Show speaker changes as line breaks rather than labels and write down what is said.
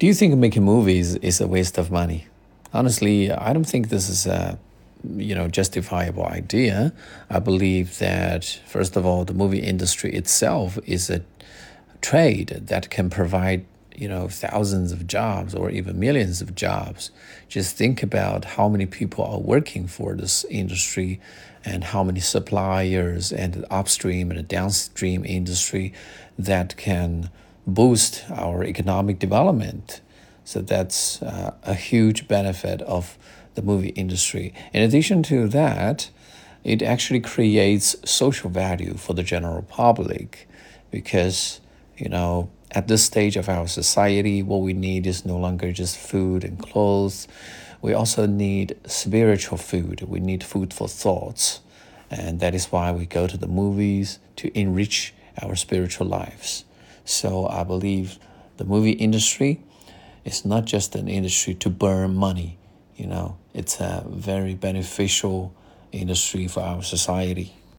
Do you think making movies is a waste of money? Honestly, I don't think this is a you know justifiable idea. I believe that first of all, the movie industry itself is a trade that can provide you know thousands of jobs or even millions of jobs. Just think about how many people are working for this industry and how many suppliers and upstream and downstream industry that can boost our economic development. So that's uh, a huge benefit of the movie industry. In addition to that, it actually creates social value for the general public because, you know, at this stage of our society, what we need is no longer just food and clothes. We also need spiritual food. We need food for thoughts. And that is why we go to the movies to enrich our spiritual lives. So I believe the movie industry is not just an industry to burn money, you know, it's a very beneficial industry for our society.